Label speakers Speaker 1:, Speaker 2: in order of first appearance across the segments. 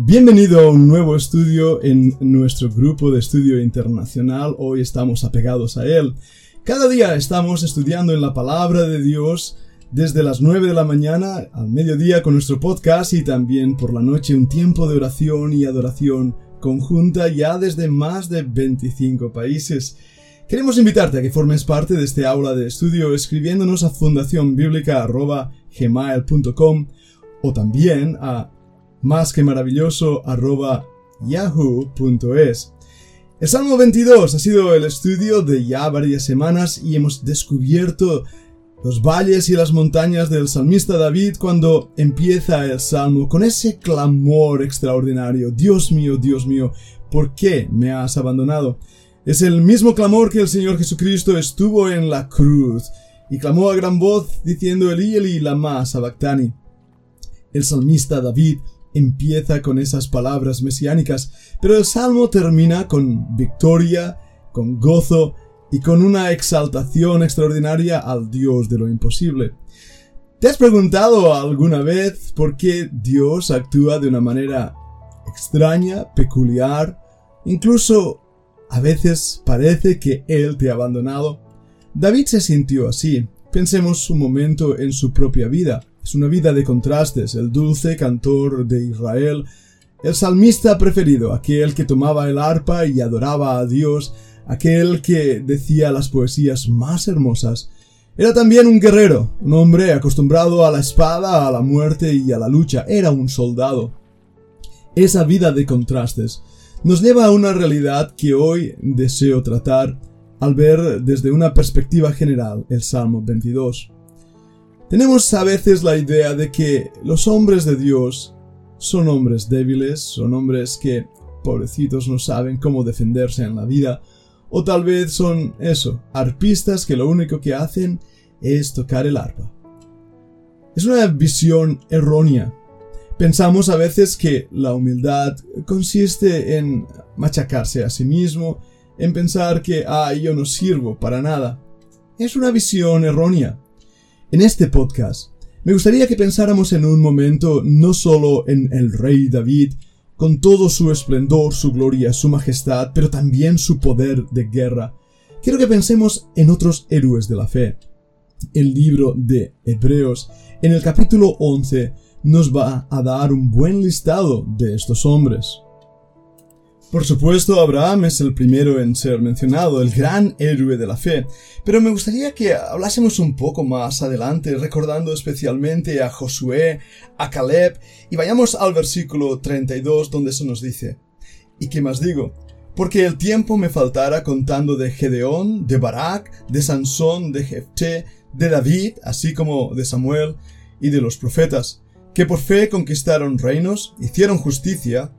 Speaker 1: Bienvenido a un nuevo estudio en nuestro grupo de estudio internacional. Hoy estamos apegados a él. Cada día estamos estudiando en la palabra de Dios desde las 9 de la mañana al mediodía con nuestro podcast y también por la noche un tiempo de oración y adoración conjunta ya desde más de 25 países. Queremos invitarte a que formes parte de este aula de estudio escribiéndonos a fundacionbiblica.gmail.com o también a más que maravilloso arroba yahoo.es. El Salmo 22 ha sido el estudio de ya varias semanas y hemos descubierto los valles y las montañas del salmista David cuando empieza el salmo con ese clamor extraordinario. Dios mío, Dios mío, ¿por qué me has abandonado? Es el mismo clamor que el Señor Jesucristo estuvo en la cruz y clamó a gran voz diciendo Eli Eli lama sabactani. El salmista David empieza con esas palabras mesiánicas, pero el salmo termina con victoria, con gozo y con una exaltación extraordinaria al Dios de lo imposible. ¿Te has preguntado alguna vez por qué Dios actúa de una manera extraña, peculiar, incluso a veces parece que Él te ha abandonado? David se sintió así. Pensemos un momento en su propia vida. Es una vida de contrastes, el dulce cantor de Israel, el salmista preferido, aquel que tomaba el arpa y adoraba a Dios, aquel que decía las poesías más hermosas. Era también un guerrero, un hombre acostumbrado a la espada, a la muerte y a la lucha, era un soldado. Esa vida de contrastes nos lleva a una realidad que hoy deseo tratar al ver desde una perspectiva general el Salmo 22. Tenemos a veces la idea de que los hombres de Dios son hombres débiles, son hombres que, pobrecitos, no saben cómo defenderse en la vida, o tal vez son eso, arpistas que lo único que hacen es tocar el arpa. Es una visión errónea. Pensamos a veces que la humildad consiste en machacarse a sí mismo, en pensar que, ah, yo no sirvo para nada. Es una visión errónea. En este podcast, me gustaría que pensáramos en un momento no solo en el rey David, con todo su esplendor, su gloria, su majestad, pero también su poder de guerra. Quiero que pensemos en otros héroes de la fe. El libro de Hebreos, en el capítulo 11, nos va a dar un buen listado de estos hombres. Por supuesto, Abraham es el primero en ser mencionado, el gran héroe de la fe, pero me gustaría que hablásemos un poco más adelante, recordando especialmente a Josué, a Caleb, y vayamos al versículo 32 donde se nos dice, ¿y qué más digo? Porque el tiempo me faltara contando de Gedeón, de Barak, de Sansón, de Jefté, de David, así como de Samuel y de los profetas, que por fe conquistaron reinos, hicieron justicia,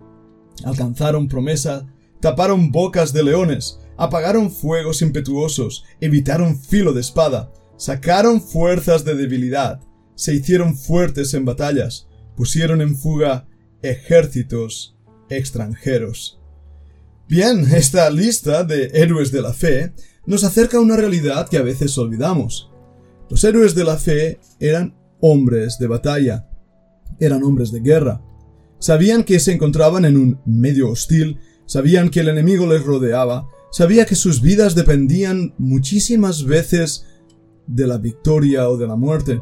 Speaker 1: alcanzaron promesa, taparon bocas de leones, apagaron fuegos impetuosos, evitaron filo de espada, sacaron fuerzas de debilidad, se hicieron fuertes en batallas, pusieron en fuga ejércitos extranjeros. Bien, esta lista de héroes de la fe nos acerca a una realidad que a veces olvidamos. Los héroes de la fe eran hombres de batalla, eran hombres de guerra, Sabían que se encontraban en un medio hostil, sabían que el enemigo les rodeaba, sabía que sus vidas dependían muchísimas veces de la victoria o de la muerte.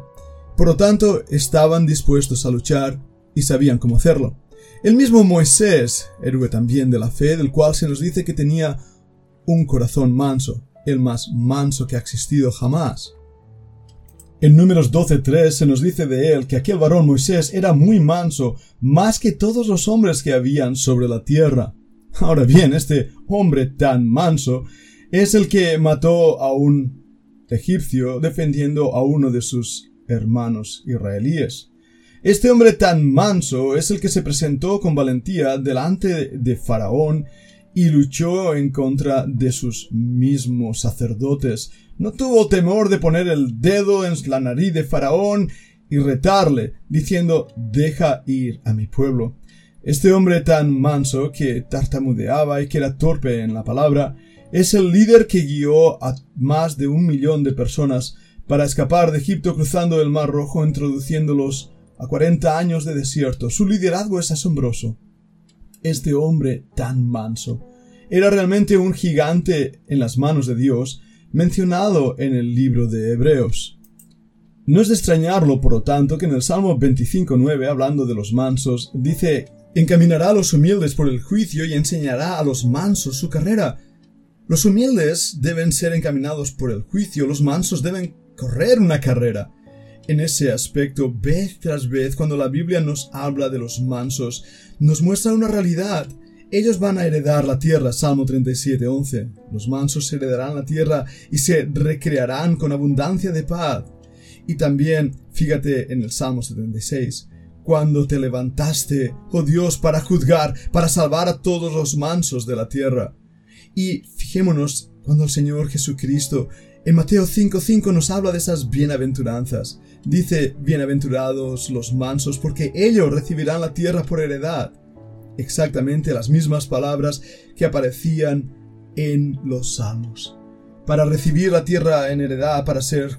Speaker 1: Por lo tanto, estaban dispuestos a luchar y sabían cómo hacerlo. El mismo Moisés, héroe también de la fe, del cual se nos dice que tenía un corazón manso, el más manso que ha existido jamás. En números 12.3 se nos dice de él que aquel varón Moisés era muy manso, más que todos los hombres que habían sobre la tierra. Ahora bien, este hombre tan manso es el que mató a un egipcio defendiendo a uno de sus hermanos israelíes. Este hombre tan manso es el que se presentó con valentía delante de Faraón y luchó en contra de sus mismos sacerdotes. No tuvo temor de poner el dedo en la nariz de Faraón y retarle, diciendo deja ir a mi pueblo. Este hombre tan manso que tartamudeaba y que era torpe en la palabra, es el líder que guió a más de un millón de personas para escapar de Egipto cruzando el Mar Rojo introduciéndolos a cuarenta años de desierto. Su liderazgo es asombroso. este hombre tan manso? Era realmente un gigante en las manos de Dios, mencionado en el libro de Hebreos. No es de extrañarlo, por lo tanto, que en el Salmo 25.9, hablando de los mansos, dice, encaminará a los humildes por el juicio y enseñará a los mansos su carrera. Los humildes deben ser encaminados por el juicio, los mansos deben correr una carrera. En ese aspecto, vez tras vez, cuando la Biblia nos habla de los mansos, nos muestra una realidad. Ellos van a heredar la tierra, Salmo 37:11. Los mansos heredarán la tierra y se recrearán con abundancia de paz. Y también, fíjate en el Salmo 76, cuando te levantaste, oh Dios, para juzgar, para salvar a todos los mansos de la tierra. Y fijémonos cuando el Señor Jesucristo en Mateo 5:5 nos habla de esas bienaventuranzas. Dice, bienaventurados los mansos, porque ellos recibirán la tierra por heredad. Exactamente las mismas palabras que aparecían en los salmos. Para recibir la tierra en heredad, para ser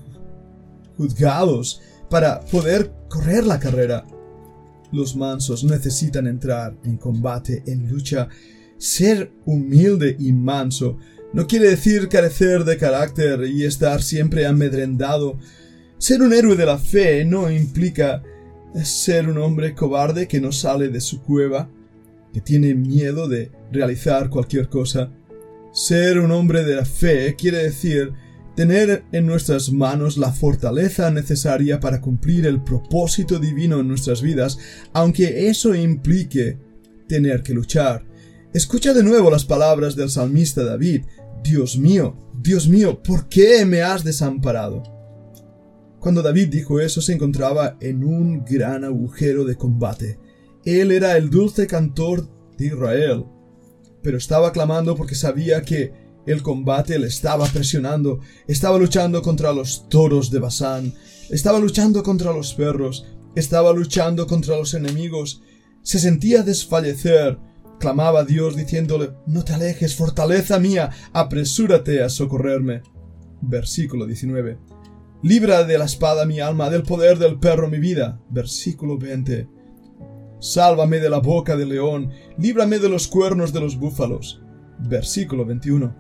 Speaker 1: juzgados, para poder correr la carrera. Los mansos necesitan entrar en combate, en lucha. Ser humilde y manso no quiere decir carecer de carácter y estar siempre amedrentado. Ser un héroe de la fe no implica ser un hombre cobarde que no sale de su cueva, que tiene miedo de realizar cualquier cosa. Ser un hombre de la fe quiere decir tener en nuestras manos la fortaleza necesaria para cumplir el propósito divino en nuestras vidas, aunque eso implique tener que luchar. Escucha de nuevo las palabras del salmista David. Dios mío, Dios mío, ¿por qué me has desamparado? Cuando David dijo eso se encontraba en un gran agujero de combate. Él era el dulce cantor de Israel, pero estaba clamando porque sabía que el combate le estaba presionando, estaba luchando contra los toros de Basán, estaba luchando contra los perros, estaba luchando contra los enemigos, se sentía desfallecer, clamaba a Dios diciéndole, No te alejes, fortaleza mía, apresúrate a socorrerme. Versículo 19. Libra de la espada mi alma, del poder del perro mi vida. Versículo 20. Sálvame de la boca del león, líbrame de los cuernos de los búfalos. Versículo 21.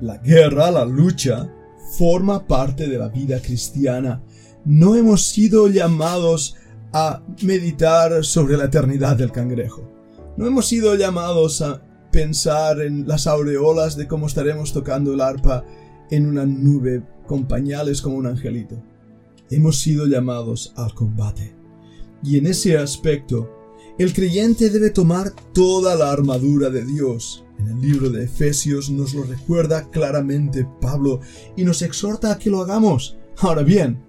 Speaker 1: La guerra, la lucha, forma parte de la vida cristiana. No hemos sido llamados a meditar sobre la eternidad del cangrejo. No hemos sido llamados a pensar en las aureolas de cómo estaremos tocando el arpa en una nube con pañales como un angelito. Hemos sido llamados al combate. Y en ese aspecto, el creyente debe tomar toda la armadura de Dios. En el libro de Efesios nos lo recuerda claramente Pablo y nos exhorta a que lo hagamos. Ahora bien,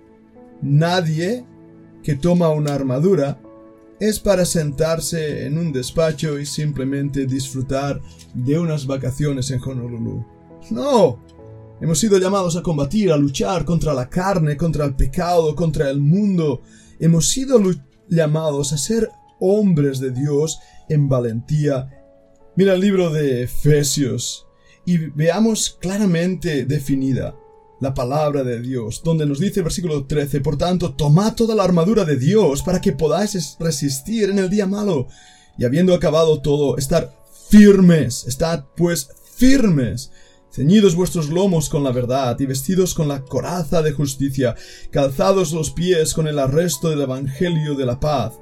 Speaker 1: nadie que toma una armadura es para sentarse en un despacho y simplemente disfrutar de unas vacaciones en Honolulu. No. Hemos sido llamados a combatir, a luchar contra la carne, contra el pecado, contra el mundo. Hemos sido llamados a ser hombres de Dios en valentía. Mira el libro de Efesios y veamos claramente definida la palabra de Dios, donde nos dice versículo 13, por tanto, tomad toda la armadura de Dios para que podáis resistir en el día malo, y habiendo acabado todo, estar firmes, estad pues firmes, ceñidos vuestros lomos con la verdad y vestidos con la coraza de justicia, calzados los pies con el arresto del Evangelio de la paz,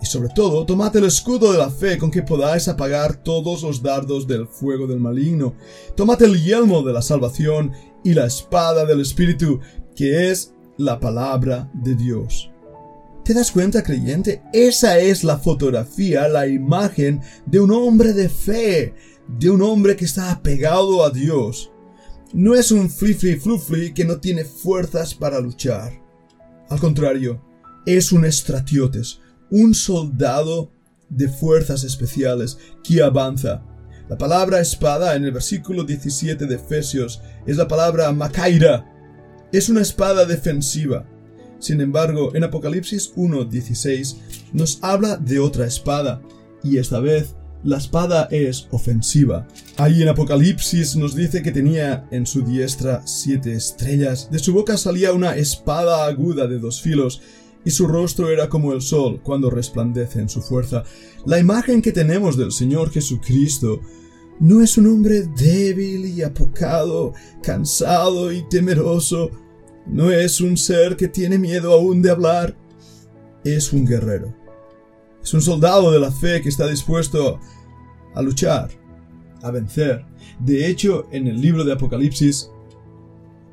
Speaker 1: y sobre todo, tomad el escudo de la fe con que podáis apagar todos los dardos del fuego del maligno. Tomad el yelmo de la salvación y la espada del Espíritu, que es la palabra de Dios. ¿Te das cuenta, creyente? Esa es la fotografía, la imagen de un hombre de fe, de un hombre que está apegado a Dios. No es un flifli flufli que no tiene fuerzas para luchar. Al contrario, es un estratiotes, un soldado de fuerzas especiales que avanza. La palabra espada en el versículo 17 de Efesios es la palabra macaira. Es una espada defensiva. Sin embargo, en Apocalipsis 1.16 nos habla de otra espada, y esta vez la espada es ofensiva. Ahí en Apocalipsis nos dice que tenía en su diestra siete estrellas, de su boca salía una espada aguda de dos filos, y su rostro era como el sol cuando resplandece en su fuerza. La imagen que tenemos del Señor Jesucristo no es un hombre débil y apocado, cansado y temeroso, no es un ser que tiene miedo aún de hablar, es un guerrero. Es un soldado de la fe que está dispuesto a luchar, a vencer. De hecho, en el libro de Apocalipsis,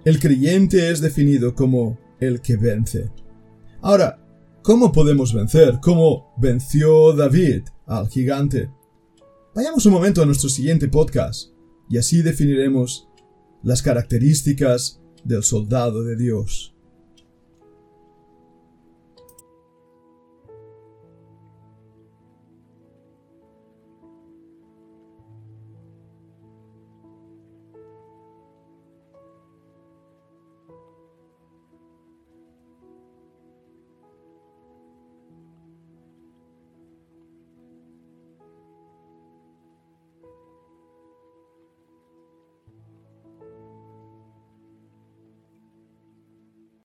Speaker 1: el creyente es definido como el que vence. Ahora, ¿cómo podemos vencer? ¿Cómo venció David al gigante? Vayamos un momento a nuestro siguiente podcast y así definiremos las características del soldado de Dios.